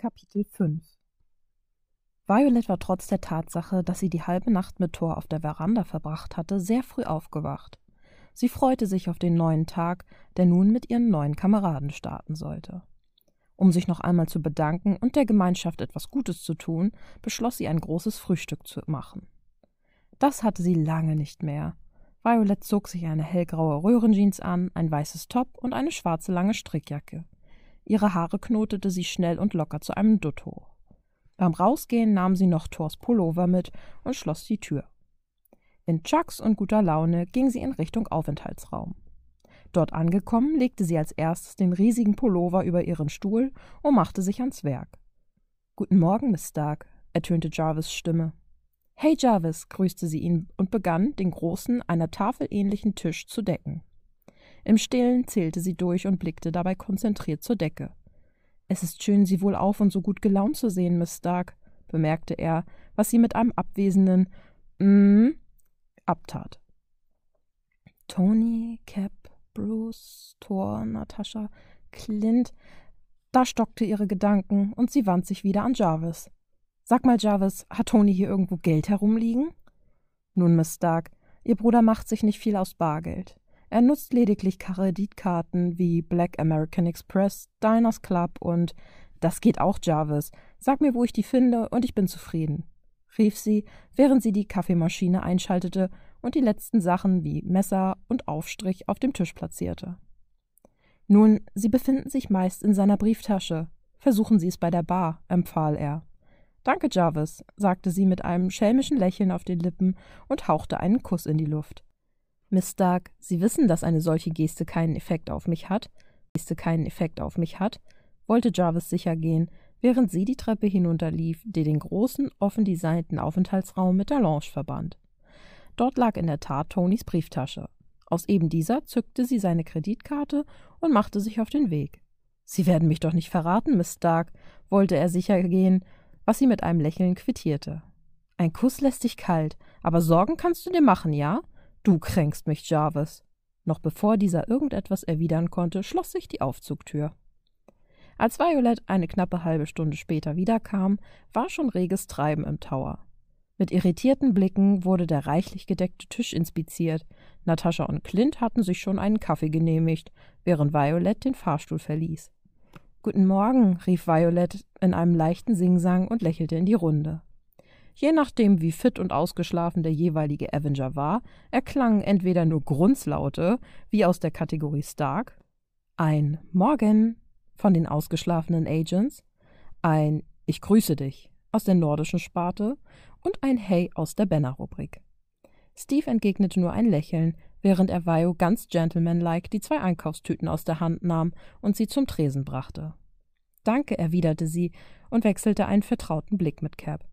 Kapitel 5 Violet war trotz der Tatsache, dass sie die halbe Nacht mit Thor auf der Veranda verbracht hatte, sehr früh aufgewacht. Sie freute sich auf den neuen Tag, der nun mit ihren neuen Kameraden starten sollte. Um sich noch einmal zu bedanken und der Gemeinschaft etwas Gutes zu tun, beschloss sie ein großes Frühstück zu machen. Das hatte sie lange nicht mehr. Violet zog sich eine hellgraue Röhrenjeans an, ein weißes Top und eine schwarze lange Strickjacke. Ihre Haare knotete sie schnell und locker zu einem Dutt hoch. Beim Rausgehen nahm sie noch Thors Pullover mit und schloss die Tür. In Chucks und guter Laune ging sie in Richtung Aufenthaltsraum. Dort angekommen, legte sie als erstes den riesigen Pullover über ihren Stuhl und machte sich ans Werk. Guten Morgen, Miss Stark, ertönte Jarvis Stimme. Hey Jarvis, grüßte sie ihn und begann, den großen, einer Tafel ähnlichen Tisch zu decken. Im Stillen zählte sie durch und blickte dabei konzentriert zur Decke. Es ist schön, Sie wohl auf und so gut gelaunt zu sehen, Miss Stark, bemerkte er, was sie mit einem abwesenden Mm abtat. Tony, Cap, Bruce, Thor, Natascha, Clint. Da stockte ihre Gedanken und sie wandte sich wieder an Jarvis. Sag mal, Jarvis, hat Tony hier irgendwo Geld herumliegen? Nun, Miss Stark, Ihr Bruder macht sich nicht viel aus Bargeld. Er nutzt lediglich Kreditkarten wie Black American Express, Diners Club und das geht auch, Jarvis. Sag mir, wo ich die finde, und ich bin zufrieden, rief sie, während sie die Kaffeemaschine einschaltete und die letzten Sachen wie Messer und Aufstrich auf dem Tisch platzierte. Nun, sie befinden sich meist in seiner Brieftasche. Versuchen Sie es bei der Bar, empfahl er. Danke, Jarvis, sagte sie mit einem schelmischen Lächeln auf den Lippen und hauchte einen Kuss in die Luft. Miss Stark, Sie wissen, dass eine solche Geste keinen Effekt auf mich hat, Geste keinen Effekt auf mich hat, wollte Jarvis sicher gehen, während sie die Treppe hinunterlief, die den großen, offen designten Aufenthaltsraum mit der Lounge verband. Dort lag in der Tat Tonys Brieftasche. Aus eben dieser zückte sie seine Kreditkarte und machte sich auf den Weg. Sie werden mich doch nicht verraten, Miss Stark, wollte er sicher gehen, was sie mit einem Lächeln quittierte. Ein Kuss lässt dich kalt, aber Sorgen kannst du dir machen, ja? Du kränkst mich, Jarvis. Noch bevor dieser irgendetwas erwidern konnte, schloss sich die Aufzugtür. Als Violet eine knappe halbe Stunde später wiederkam, war schon reges Treiben im Tower. Mit irritierten Blicken wurde der reichlich gedeckte Tisch inspiziert. Natascha und Clint hatten sich schon einen Kaffee genehmigt, während Violet den Fahrstuhl verließ. Guten Morgen, rief Violet in einem leichten Singsang und lächelte in die Runde. Je nachdem, wie fit und ausgeschlafen der jeweilige Avenger war, erklangen entweder nur Grunzlaute, wie aus der Kategorie Stark, ein Morgen von den ausgeschlafenen Agents, ein Ich grüße dich aus der nordischen Sparte und ein Hey aus der Banner-Rubrik. Steve entgegnete nur ein Lächeln, während er Vio ganz gentlemanlike die zwei Einkaufstüten aus der Hand nahm und sie zum Tresen brachte. Danke, erwiderte sie und wechselte einen vertrauten Blick mit Cap.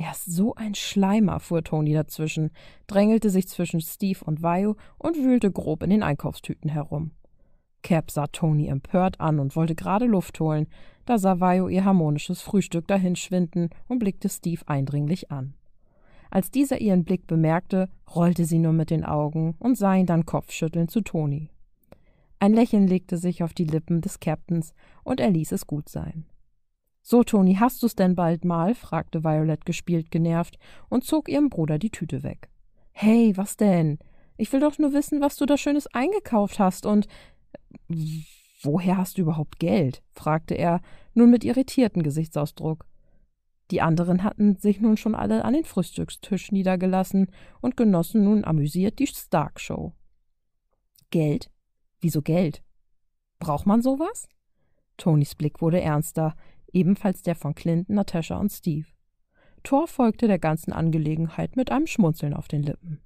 Er ist so ein Schleimer, fuhr Tony dazwischen, drängelte sich zwischen Steve und Vio und wühlte grob in den Einkaufstüten herum. Cap sah Tony empört an und wollte gerade Luft holen, da sah Vio ihr harmonisches Frühstück dahinschwinden und blickte Steve eindringlich an. Als dieser ihren Blick bemerkte, rollte sie nur mit den Augen und sah ihn dann kopfschüttelnd zu Tony. Ein Lächeln legte sich auf die Lippen des Captains und er ließ es gut sein. So, Toni, hast du's denn bald mal? fragte Violet gespielt genervt und zog ihrem Bruder die Tüte weg. Hey, was denn? Ich will doch nur wissen, was du da Schönes eingekauft hast und. Woher hast du überhaupt Geld? fragte er, nun mit irritiertem Gesichtsausdruck. Die anderen hatten sich nun schon alle an den Frühstückstisch niedergelassen und genossen nun amüsiert die Stark-Show. Geld? Wieso Geld? Braucht man sowas? Tonys Blick wurde ernster ebenfalls der von Clinton, Natascha und Steve. Thor folgte der ganzen Angelegenheit mit einem Schmunzeln auf den Lippen.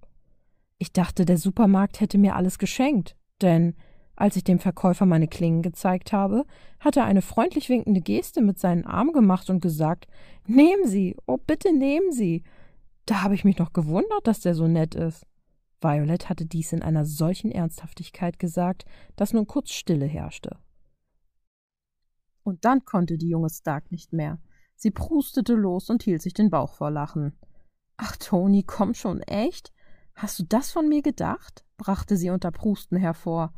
Ich dachte, der Supermarkt hätte mir alles geschenkt, denn als ich dem Verkäufer meine Klingen gezeigt habe, hat er eine freundlich winkende Geste mit seinen Armen gemacht und gesagt Nehmen Sie, oh bitte nehmen Sie. Da habe ich mich noch gewundert, dass der so nett ist. Violet hatte dies in einer solchen Ernsthaftigkeit gesagt, dass nun kurz Stille herrschte. Und dann konnte die junge Stark nicht mehr. Sie prustete los und hielt sich den Bauch vor Lachen. Ach, Toni, komm schon, echt? Hast du das von mir gedacht? brachte sie unter Prusten hervor.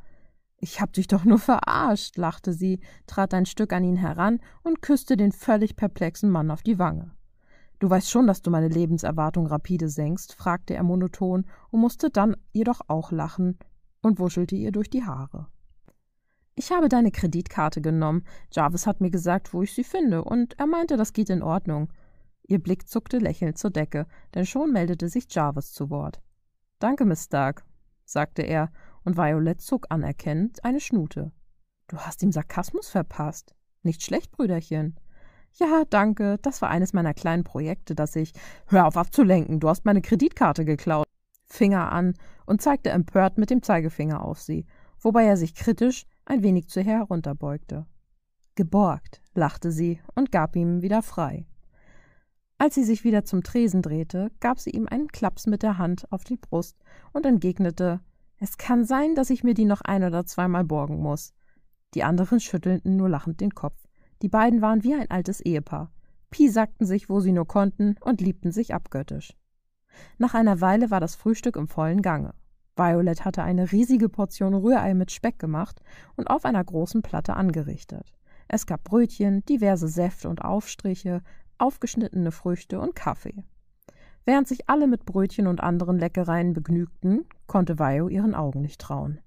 Ich hab dich doch nur verarscht, lachte sie, trat ein Stück an ihn heran und küsste den völlig perplexen Mann auf die Wange. Du weißt schon, dass du meine Lebenserwartung rapide senkst, fragte er monoton und musste dann jedoch auch lachen und wuschelte ihr durch die Haare. Ich habe deine Kreditkarte genommen. Jarvis hat mir gesagt, wo ich sie finde, und er meinte, das geht in Ordnung. Ihr Blick zuckte lächelnd zur Decke, denn schon meldete sich Jarvis zu Wort. Danke, Miss Stark, sagte er, und Violet zog anerkennend eine Schnute. Du hast ihm Sarkasmus verpasst. Nicht schlecht, Brüderchen. Ja, danke, das war eines meiner kleinen Projekte, das ich. Hör auf abzulenken, du hast meine Kreditkarte geklaut. Finger an und zeigte empört mit dem Zeigefinger auf sie, wobei er sich kritisch ein wenig zu ihr herunterbeugte. Geborgt, lachte sie und gab ihm wieder frei. Als sie sich wieder zum Tresen drehte, gab sie ihm einen Klaps mit der Hand auf die Brust und entgegnete Es kann sein, dass ich mir die noch ein oder zweimal borgen muss. Die anderen schüttelten nur lachend den Kopf. Die beiden waren wie ein altes Ehepaar, piesackten sich, wo sie nur konnten, und liebten sich abgöttisch. Nach einer Weile war das Frühstück im vollen Gange. Violet hatte eine riesige Portion Rührei mit Speck gemacht und auf einer großen Platte angerichtet. Es gab Brötchen, diverse Säfte und Aufstriche, aufgeschnittene Früchte und Kaffee. Während sich alle mit Brötchen und anderen Leckereien begnügten, konnte Vio ihren Augen nicht trauen.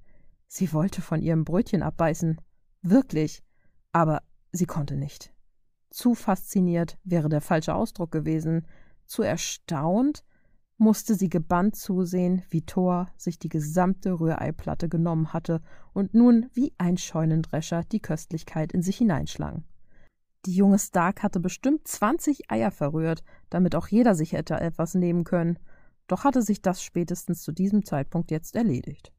Sie wollte von ihrem Brötchen abbeißen. Wirklich. Aber sie konnte nicht. Zu fasziniert wäre der falsche Ausdruck gewesen. Zu erstaunt musste sie gebannt zusehen, wie Thor sich die gesamte Rühreiplatte genommen hatte und nun wie ein Scheunendrescher die Köstlichkeit in sich hineinschlang. Die junge Stark hatte bestimmt zwanzig Eier verrührt, damit auch jeder sich hätte etwas nehmen können, doch hatte sich das spätestens zu diesem Zeitpunkt jetzt erledigt.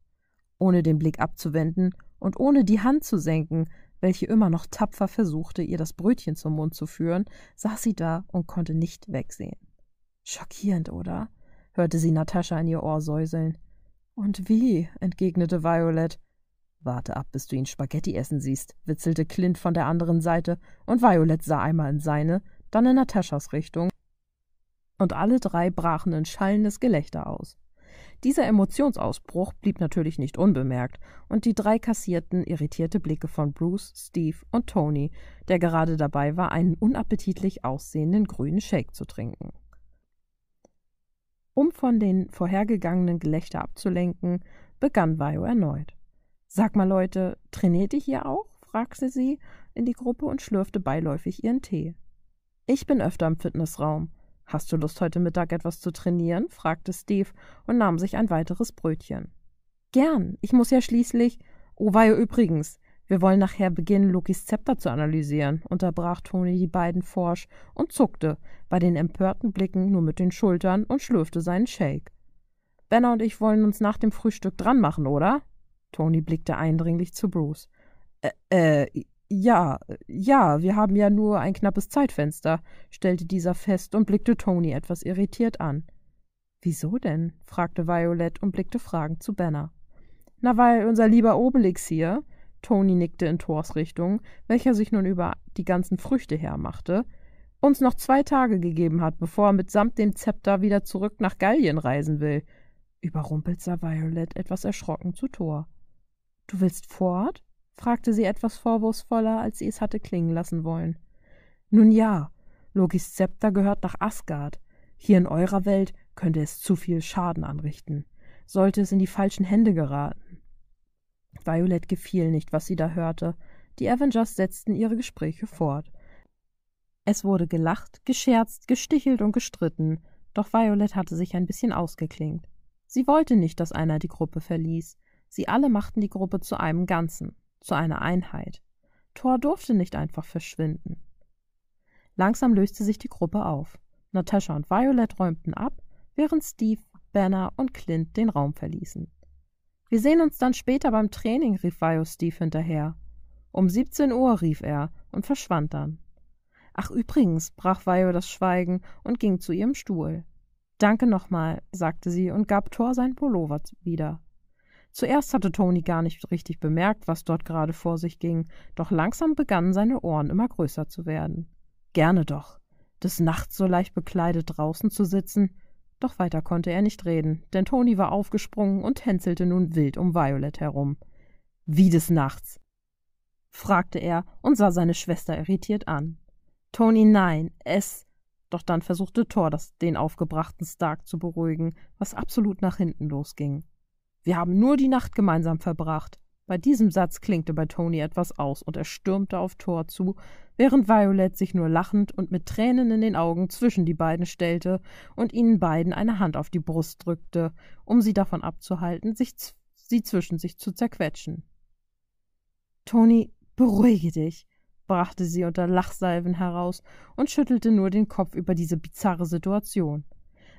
Ohne den Blick abzuwenden und ohne die Hand zu senken, welche immer noch tapfer versuchte, ihr das Brötchen zum Mund zu führen, saß sie da und konnte nicht wegsehen. Schockierend, oder? Hörte sie Natascha in ihr Ohr säuseln. Und wie? entgegnete Violet. Warte ab, bis du ihn Spaghetti essen siehst, witzelte Clint von der anderen Seite, und Violet sah einmal in seine, dann in Nataschas Richtung, und alle drei brachen in schallendes Gelächter aus. Dieser Emotionsausbruch blieb natürlich nicht unbemerkt, und die drei kassierten irritierte Blicke von Bruce, Steve und Tony, der gerade dabei war, einen unappetitlich aussehenden grünen Shake zu trinken. Um von den vorhergegangenen Gelächter abzulenken, begann Vajo erneut. Sag mal, Leute, trainiert ihr hier auch? fragte sie in die Gruppe und schlürfte beiläufig ihren Tee. Ich bin öfter im Fitnessraum. Hast du Lust, heute Mittag etwas zu trainieren? fragte Steve und nahm sich ein weiteres Brötchen. Gern. Ich muss ja schließlich. Oh, Vajo, übrigens. Wir wollen nachher beginnen, Lokis Zepter zu analysieren, unterbrach Toni die beiden forsch und zuckte, bei den empörten Blicken nur mit den Schultern und schlürfte seinen Shake. Benner und ich wollen uns nach dem Frühstück dran machen, oder? Toni blickte eindringlich zu Bruce. Äh, äh, ja, ja, wir haben ja nur ein knappes Zeitfenster, stellte dieser fest und blickte Toni etwas irritiert an. Wieso denn? fragte Violet und blickte fragend zu Benner. Na, weil unser lieber Obelix hier, Tony nickte in Thors Richtung, welcher sich nun über die ganzen Früchte hermachte, uns noch zwei Tage gegeben hat, bevor er mitsamt dem Zepter wieder zurück nach Gallien reisen will. Überrumpelt sah Violet etwas erschrocken zu Thor. Du willst fort? fragte sie etwas vorwurfsvoller, als sie es hatte klingen lassen wollen. Nun ja, Logis Zepter gehört nach Asgard. Hier in eurer Welt könnte es zu viel Schaden anrichten. Sollte es in die falschen Hände geraten. Violet gefiel nicht, was sie da hörte. Die Avengers setzten ihre Gespräche fort. Es wurde gelacht, gescherzt, gestichelt und gestritten, doch Violet hatte sich ein bisschen ausgeklingt. Sie wollte nicht, dass einer die Gruppe verließ. Sie alle machten die Gruppe zu einem Ganzen, zu einer Einheit. Thor durfte nicht einfach verschwinden. Langsam löste sich die Gruppe auf. Natascha und Violet räumten ab, während Steve, Banner und Clint den Raum verließen. Wir sehen uns dann später beim Training, rief Vio Steve hinterher. Um 17 Uhr, rief er und verschwand dann. Ach, übrigens, brach Vio das Schweigen und ging zu ihrem Stuhl. Danke nochmal, sagte sie und gab Thor sein Pullover wieder. Zuerst hatte Tony gar nicht richtig bemerkt, was dort gerade vor sich ging, doch langsam begannen seine Ohren immer größer zu werden. Gerne doch. Des Nachts so leicht bekleidet draußen zu sitzen, doch weiter konnte er nicht reden, denn Toni war aufgesprungen und tänzelte nun wild um Violet herum. Wie des Nachts? fragte er und sah seine Schwester irritiert an. Tony, nein, es. Doch dann versuchte Thor, das, den aufgebrachten Stark zu beruhigen, was absolut nach hinten losging. Wir haben nur die Nacht gemeinsam verbracht. Bei diesem Satz klinkte bei Tony etwas aus und er stürmte auf Thor zu, während Violet sich nur lachend und mit Tränen in den Augen zwischen die beiden stellte und ihnen beiden eine Hand auf die Brust drückte, um sie davon abzuhalten, sich sie zwischen sich zu zerquetschen. Tony, beruhige dich, brachte sie unter Lachsalven heraus und schüttelte nur den Kopf über diese bizarre Situation.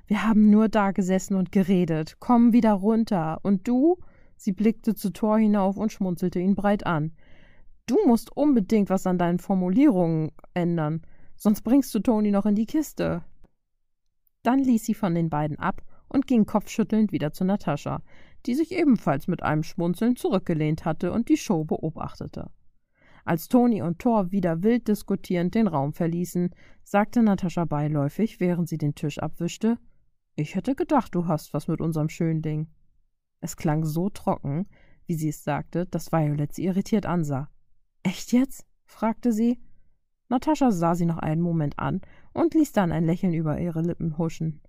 Wir haben nur da gesessen und geredet. Komm wieder runter. Und du? Sie blickte zu Thor hinauf und schmunzelte ihn breit an. Du musst unbedingt was an deinen Formulierungen ändern, sonst bringst du Toni noch in die Kiste. Dann ließ sie von den beiden ab und ging kopfschüttelnd wieder zu Natascha, die sich ebenfalls mit einem Schmunzeln zurückgelehnt hatte und die Show beobachtete. Als Toni und Thor wieder wild diskutierend den Raum verließen, sagte Natascha beiläufig, während sie den Tisch abwischte Ich hätte gedacht, du hast was mit unserem Schönding. Es klang so trocken, wie sie es sagte, dass Violet sie irritiert ansah. Echt jetzt? fragte sie. Natascha sah sie noch einen Moment an und ließ dann ein Lächeln über ihre Lippen huschen.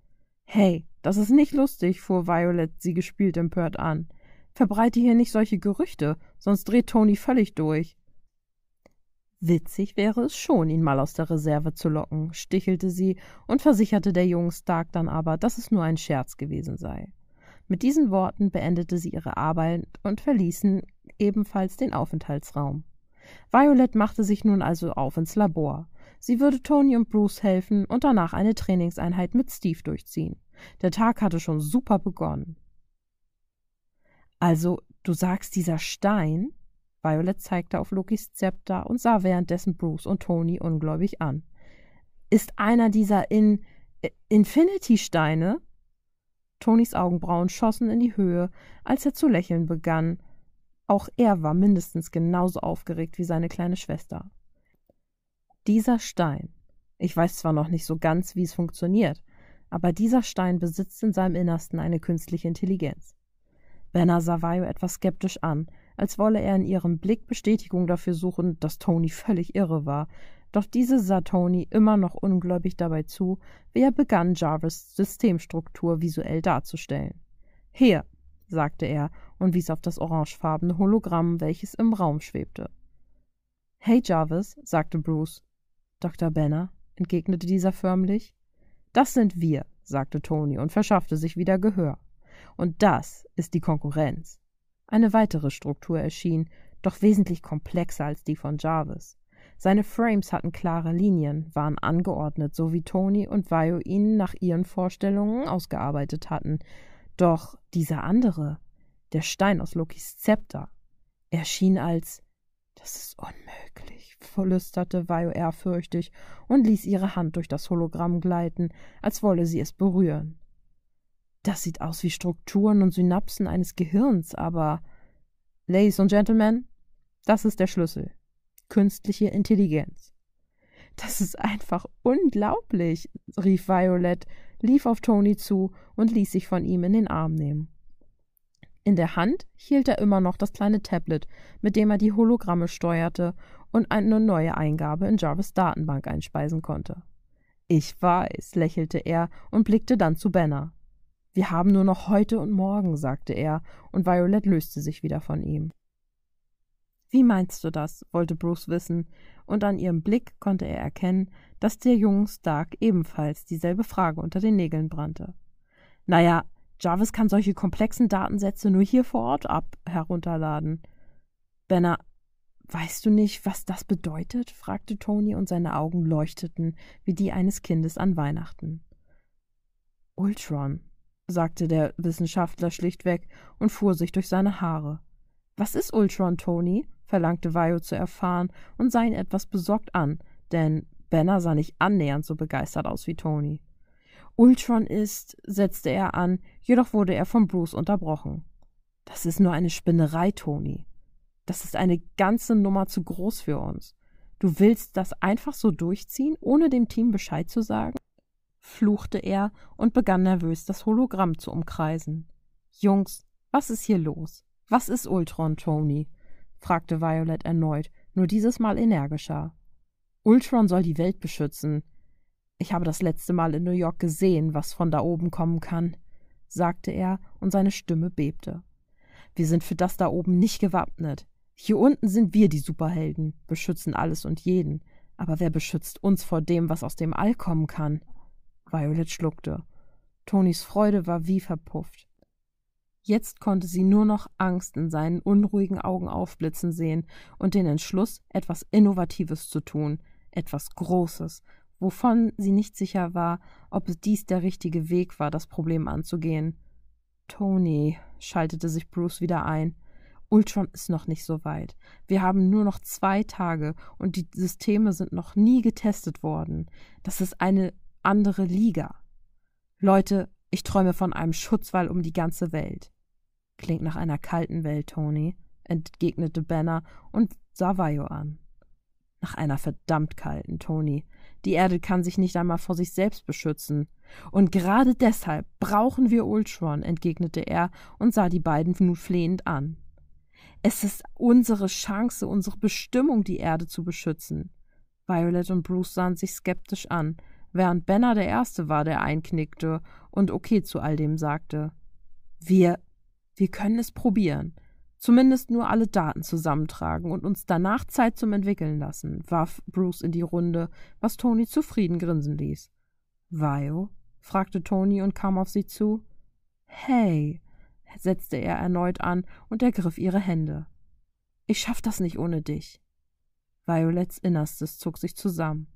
Hey, das ist nicht lustig, fuhr Violet sie gespielt empört an. Verbreite hier nicht solche Gerüchte, sonst dreht Toni völlig durch. Witzig wäre es schon, ihn mal aus der Reserve zu locken, stichelte sie und versicherte der jungen Stark dann aber, dass es nur ein Scherz gewesen sei. Mit diesen Worten beendete sie ihre Arbeit und verließen ebenfalls den Aufenthaltsraum. Violet machte sich nun also auf ins Labor. Sie würde Tony und Bruce helfen und danach eine Trainingseinheit mit Steve durchziehen. Der Tag hatte schon super begonnen. Also, du sagst, dieser Stein? Violet zeigte auf Lokis Zepter und sah währenddessen Bruce und Tony ungläubig an. Ist einer dieser in Infinity-Steine? Tonys Augenbrauen schossen in die Höhe, als er zu lächeln begann. Auch er war mindestens genauso aufgeregt wie seine kleine Schwester. Dieser Stein. Ich weiß zwar noch nicht so ganz, wie es funktioniert, aber dieser Stein besitzt in seinem Innersten eine künstliche Intelligenz. Benner sah Vajo etwas skeptisch an, als wolle er in ihrem Blick Bestätigung dafür suchen, dass Tony völlig irre war, doch diese sah Tony immer noch ungläubig dabei zu, wie er begann, Jarvis Systemstruktur visuell darzustellen. Hier, sagte er und wies auf das orangefarbene Hologramm, welches im Raum schwebte. Hey Jarvis, sagte Bruce. Dr. Benner, entgegnete dieser förmlich. Das sind wir, sagte Tony und verschaffte sich wieder Gehör. Und das ist die Konkurrenz. Eine weitere Struktur erschien, doch wesentlich komplexer als die von Jarvis. Seine Frames hatten klare Linien, waren angeordnet, so wie Tony und Vajo ihn nach ihren Vorstellungen ausgearbeitet hatten. Doch dieser andere, der Stein aus Lokis Zepter, erschien als Das ist unmöglich, flüsterte Vajo ehrfürchtig und ließ ihre Hand durch das Hologramm gleiten, als wolle sie es berühren. Das sieht aus wie Strukturen und Synapsen eines Gehirns, aber Ladies und Gentlemen, das ist der Schlüssel. Künstliche Intelligenz. Das ist einfach unglaublich, rief Violet, lief auf Tony zu und ließ sich von ihm in den Arm nehmen. In der Hand hielt er immer noch das kleine Tablet, mit dem er die Hologramme steuerte und eine neue Eingabe in Jarvis Datenbank einspeisen konnte. Ich weiß, lächelte er und blickte dann zu Benner. Wir haben nur noch heute und morgen, sagte er, und Violet löste sich wieder von ihm. Wie meinst du das? wollte Bruce wissen, und an ihrem Blick konnte er erkennen, dass der jungen Stark ebenfalls dieselbe Frage unter den Nägeln brannte. Naja, Jarvis kann solche komplexen Datensätze nur hier vor Ort ab herunterladen. Benner, weißt du nicht, was das bedeutet? fragte Tony und seine Augen leuchteten wie die eines Kindes an Weihnachten. Ultron, sagte der Wissenschaftler schlichtweg und fuhr sich durch seine Haare. Was ist Ultron, Tony? Verlangte Vajo zu erfahren und sah ihn etwas besorgt an, denn Benner sah nicht annähernd so begeistert aus wie Tony. Ultron ist, setzte er an, jedoch wurde er von Bruce unterbrochen. Das ist nur eine Spinnerei, Tony. Das ist eine ganze Nummer zu groß für uns. Du willst das einfach so durchziehen, ohne dem Team Bescheid zu sagen? fluchte er und begann nervös das Hologramm zu umkreisen. Jungs, was ist hier los? Was ist Ultron, Tony? Fragte Violet erneut, nur dieses Mal energischer. Ultron soll die Welt beschützen. Ich habe das letzte Mal in New York gesehen, was von da oben kommen kann, sagte er, und seine Stimme bebte. Wir sind für das da oben nicht gewappnet. Hier unten sind wir die Superhelden, beschützen alles und jeden. Aber wer beschützt uns vor dem, was aus dem All kommen kann? Violet schluckte. Tonys Freude war wie verpufft. Jetzt konnte sie nur noch Angst in seinen unruhigen Augen aufblitzen sehen und den Entschluss, etwas Innovatives zu tun, etwas Großes, wovon sie nicht sicher war, ob es dies der richtige Weg war, das Problem anzugehen. Tony, schaltete sich Bruce wieder ein. Ultron ist noch nicht so weit. Wir haben nur noch zwei Tage und die Systeme sind noch nie getestet worden. Das ist eine andere Liga. Leute, ich träume von einem Schutzwall um die ganze Welt. Klingt nach einer kalten Welt, Tony, entgegnete Banner und sah Vajo an. Nach einer verdammt kalten, Tony. Die Erde kann sich nicht einmal vor sich selbst beschützen. Und gerade deshalb brauchen wir Ultron, entgegnete er und sah die beiden nun flehend an. Es ist unsere Chance, unsere Bestimmung, die Erde zu beschützen. Violet und Bruce sahen sich skeptisch an, während Benner der Erste war, der einknickte und okay zu all dem sagte. Wir, wir können es probieren. Zumindest nur alle Daten zusammentragen und uns danach Zeit zum Entwickeln lassen, warf Bruce in die Runde, was Tony zufrieden grinsen ließ. Vio? fragte Tony und kam auf sie zu. Hey, setzte er erneut an und ergriff ihre Hände. Ich schaff das nicht ohne dich. Violets Innerstes zog sich zusammen.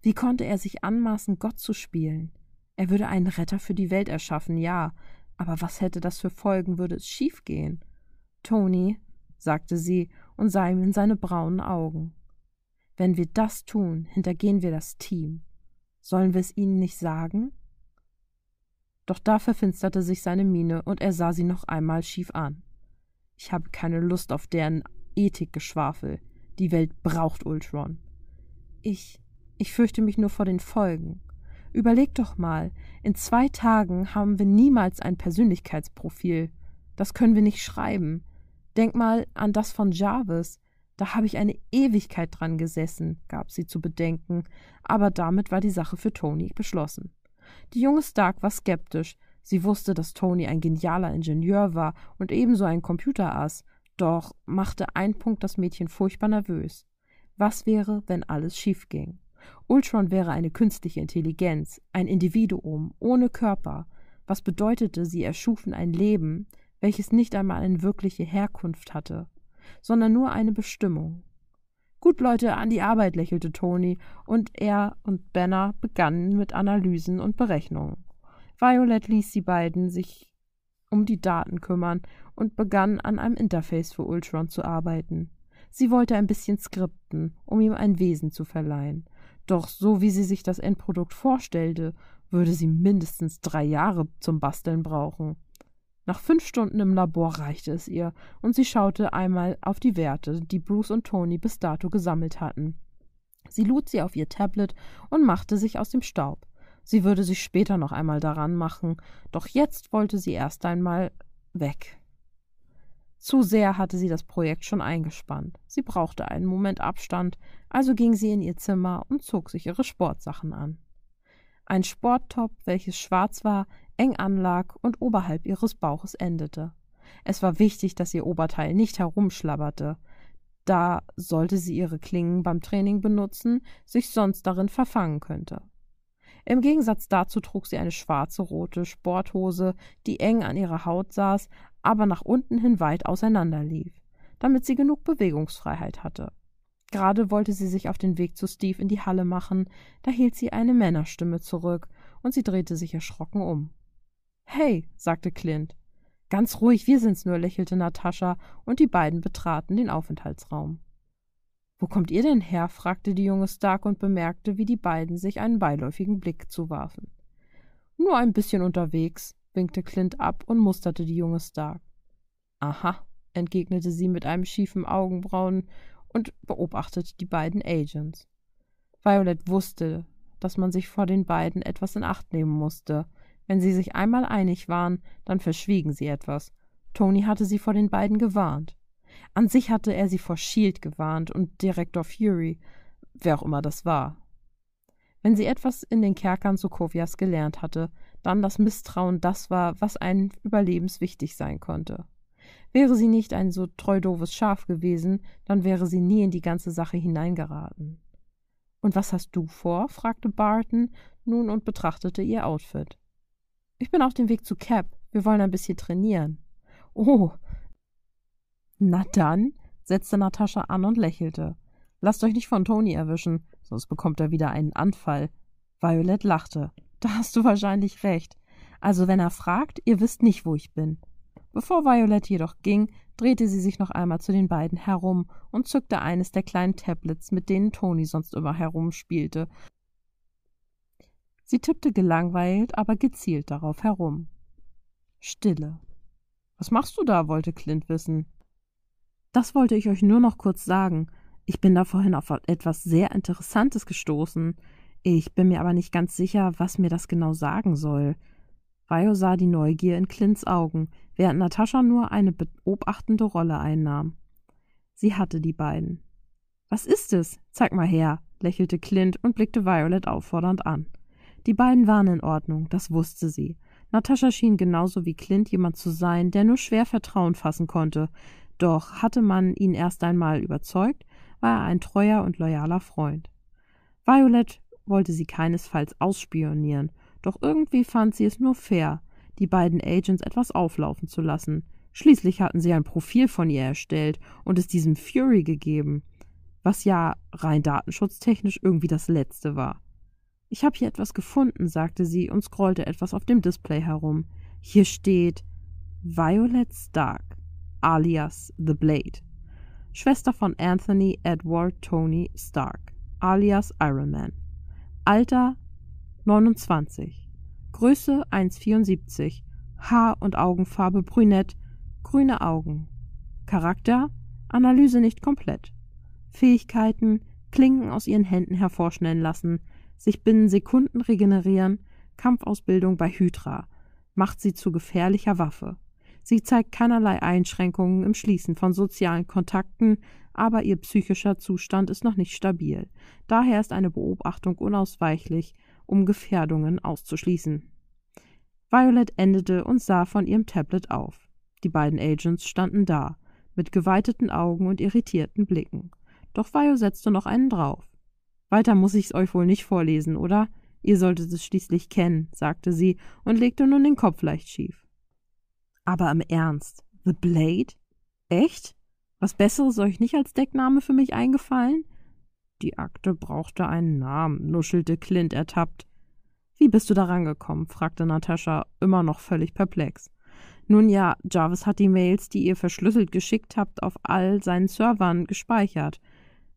Wie konnte er sich anmaßen, Gott zu spielen? Er würde einen Retter für die Welt erschaffen, ja, aber was hätte das für Folgen, würde es schiefgehen? Tony, sagte sie und sah ihm in seine braunen Augen. Wenn wir das tun, hintergehen wir das Team. Sollen wir es ihnen nicht sagen? Doch da verfinsterte sich seine Miene und er sah sie noch einmal schief an. Ich habe keine Lust auf deren Ethikgeschwafel. Die Welt braucht Ultron. Ich, ich fürchte mich nur vor den Folgen. Überleg doch mal, in zwei Tagen haben wir niemals ein Persönlichkeitsprofil. Das können wir nicht schreiben. Denk mal an das von Jarvis. Da habe ich eine Ewigkeit dran gesessen, gab sie zu bedenken, aber damit war die Sache für Tony beschlossen. Die junge Stark war skeptisch. Sie wusste, dass Tony ein genialer Ingenieur war und ebenso ein Computerass, doch machte ein Punkt das Mädchen furchtbar nervös. Was wäre, wenn alles schief ging? Ultron wäre eine künstliche Intelligenz, ein Individuum ohne Körper. Was bedeutete, sie erschufen ein Leben, welches nicht einmal eine wirkliche Herkunft hatte, sondern nur eine Bestimmung. Gut, Leute, an die Arbeit, lächelte Tony, und er und Banner begannen mit Analysen und Berechnungen. Violet ließ die beiden sich um die Daten kümmern und begann an einem Interface für Ultron zu arbeiten. Sie wollte ein bisschen skripten, um ihm ein Wesen zu verleihen. Doch so wie sie sich das Endprodukt vorstellte, würde sie mindestens drei Jahre zum Basteln brauchen. Nach fünf Stunden im Labor reichte es ihr, und sie schaute einmal auf die Werte, die Bruce und Tony bis dato gesammelt hatten. Sie lud sie auf ihr Tablet und machte sich aus dem Staub. Sie würde sich später noch einmal daran machen, doch jetzt wollte sie erst einmal weg. Zu sehr hatte sie das Projekt schon eingespannt. Sie brauchte einen Moment Abstand, also ging sie in ihr Zimmer und zog sich ihre Sportsachen an. Ein Sporttop, welches schwarz war, eng anlag und oberhalb ihres Bauches endete. Es war wichtig, dass ihr Oberteil nicht herumschlabberte. Da sollte sie ihre Klingen beim Training benutzen, sich sonst darin verfangen könnte. Im Gegensatz dazu trug sie eine schwarze rote Sporthose, die eng an ihrer Haut saß, aber nach unten hin weit auseinander lief, damit sie genug Bewegungsfreiheit hatte. Gerade wollte sie sich auf den Weg zu Steve in die Halle machen, da hielt sie eine Männerstimme zurück, und sie drehte sich erschrocken um. Hey, sagte Clint. Ganz ruhig, wir sind's nur, lächelte Natascha, und die beiden betraten den Aufenthaltsraum. Wo kommt ihr denn her? fragte die junge Stark und bemerkte, wie die beiden sich einen beiläufigen Blick zuwarfen. Nur ein bisschen unterwegs, winkte Clint ab und musterte die junge Stark. Aha, entgegnete sie mit einem schiefen Augenbrauen und beobachtete die beiden Agents. Violet wusste, dass man sich vor den beiden etwas in Acht nehmen musste, wenn sie sich einmal einig waren, dann verschwiegen sie etwas. Tony hatte sie vor den beiden gewarnt. An sich hatte er sie vor Shield gewarnt und Direktor Fury, wer auch immer das war. Wenn sie etwas in den Kerkern Sokovias gelernt hatte, dann, dass Misstrauen das war, was einem überlebenswichtig sein konnte. Wäre sie nicht ein so treu doofes Schaf gewesen, dann wäre sie nie in die ganze Sache hineingeraten. Und was hast du vor? fragte Barton nun und betrachtete ihr Outfit. Ich bin auf dem Weg zu Cap. Wir wollen ein bisschen trainieren. Oh. Na dann, setzte Natascha an und lächelte. Lasst euch nicht von Tony erwischen, sonst bekommt er wieder einen Anfall. Violet lachte. Da hast du wahrscheinlich recht. Also wenn er fragt, ihr wisst nicht, wo ich bin. Bevor Violet jedoch ging, drehte sie sich noch einmal zu den beiden herum und zückte eines der kleinen Tablets, mit denen Toni sonst immer herumspielte. Sie tippte gelangweilt, aber gezielt darauf herum. Stille. Was machst du da? wollte Clint wissen. Das wollte ich euch nur noch kurz sagen. Ich bin da vorhin auf etwas sehr Interessantes gestoßen. Ich bin mir aber nicht ganz sicher, was mir das genau sagen soll. Vio sah die Neugier in Clints Augen, während Natascha nur eine beobachtende Rolle einnahm. Sie hatte die beiden. Was ist es? Zeig mal her, lächelte Clint und blickte Violet auffordernd an. Die beiden waren in Ordnung, das wusste sie. Natascha schien genauso wie Clint jemand zu sein, der nur schwer Vertrauen fassen konnte. Doch hatte man ihn erst einmal überzeugt, war er ein treuer und loyaler Freund. Violet wollte sie keinesfalls ausspionieren doch irgendwie fand sie es nur fair, die beiden Agents etwas auflaufen zu lassen. Schließlich hatten sie ein Profil von ihr erstellt und es diesem Fury gegeben, was ja rein datenschutztechnisch irgendwie das Letzte war. Ich habe hier etwas gefunden, sagte sie und scrollte etwas auf dem Display herum. Hier steht Violet Stark, alias The Blade, Schwester von Anthony Edward Tony Stark, alias Iron Man. Alter 29. Größe 1,74. Haar- und Augenfarbe brünett, grüne Augen. Charakter Analyse nicht komplett. Fähigkeiten Klingen aus ihren Händen hervorschnellen lassen, sich binnen Sekunden regenerieren, Kampfausbildung bei Hydra, macht sie zu gefährlicher Waffe. Sie zeigt keinerlei Einschränkungen im Schließen von sozialen Kontakten, aber ihr psychischer Zustand ist noch nicht stabil. Daher ist eine Beobachtung unausweichlich, um Gefährdungen auszuschließen. Violet endete und sah von ihrem Tablet auf. Die beiden Agents standen da, mit geweiteten Augen und irritierten Blicken. Doch Vio setzte noch einen drauf. Weiter muss ich's euch wohl nicht vorlesen, oder? Ihr solltet es schließlich kennen, sagte sie und legte nun den Kopf leicht schief. Aber im Ernst, The Blade? Echt? Was Besseres euch nicht als Deckname für mich eingefallen? Die Akte brauchte einen Namen, nuschelte Clint ertappt. Wie bist du daran gekommen? fragte Natascha, immer noch völlig perplex. Nun ja, Jarvis hat die Mails, die ihr verschlüsselt geschickt habt, auf all seinen Servern gespeichert.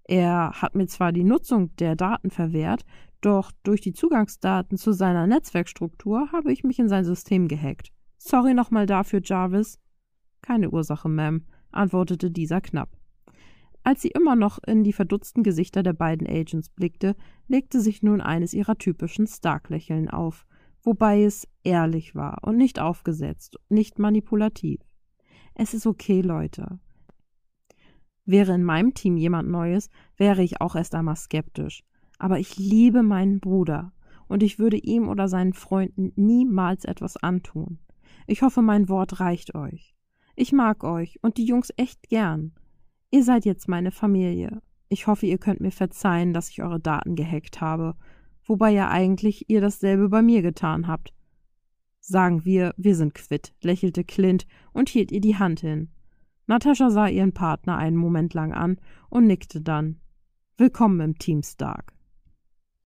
Er hat mir zwar die Nutzung der Daten verwehrt, doch durch die Zugangsdaten zu seiner Netzwerkstruktur habe ich mich in sein System gehackt. Sorry nochmal dafür, Jarvis. Keine Ursache, Ma'am, antwortete dieser knapp. Als sie immer noch in die verdutzten Gesichter der beiden Agents blickte, legte sich nun eines ihrer typischen Stark-Lächeln auf, wobei es ehrlich war und nicht aufgesetzt, nicht manipulativ. Es ist okay, Leute. Wäre in meinem Team jemand Neues, wäre ich auch erst einmal skeptisch. Aber ich liebe meinen Bruder und ich würde ihm oder seinen Freunden niemals etwas antun. Ich hoffe, mein Wort reicht euch. Ich mag euch und die Jungs echt gern. Ihr seid jetzt meine Familie. Ich hoffe, ihr könnt mir verzeihen, dass ich eure Daten gehackt habe, wobei ja eigentlich ihr dasselbe bei mir getan habt. Sagen wir, wir sind quitt, lächelte Clint und hielt ihr die Hand hin. Natascha sah ihren Partner einen Moment lang an und nickte dann. Willkommen im Team Stark.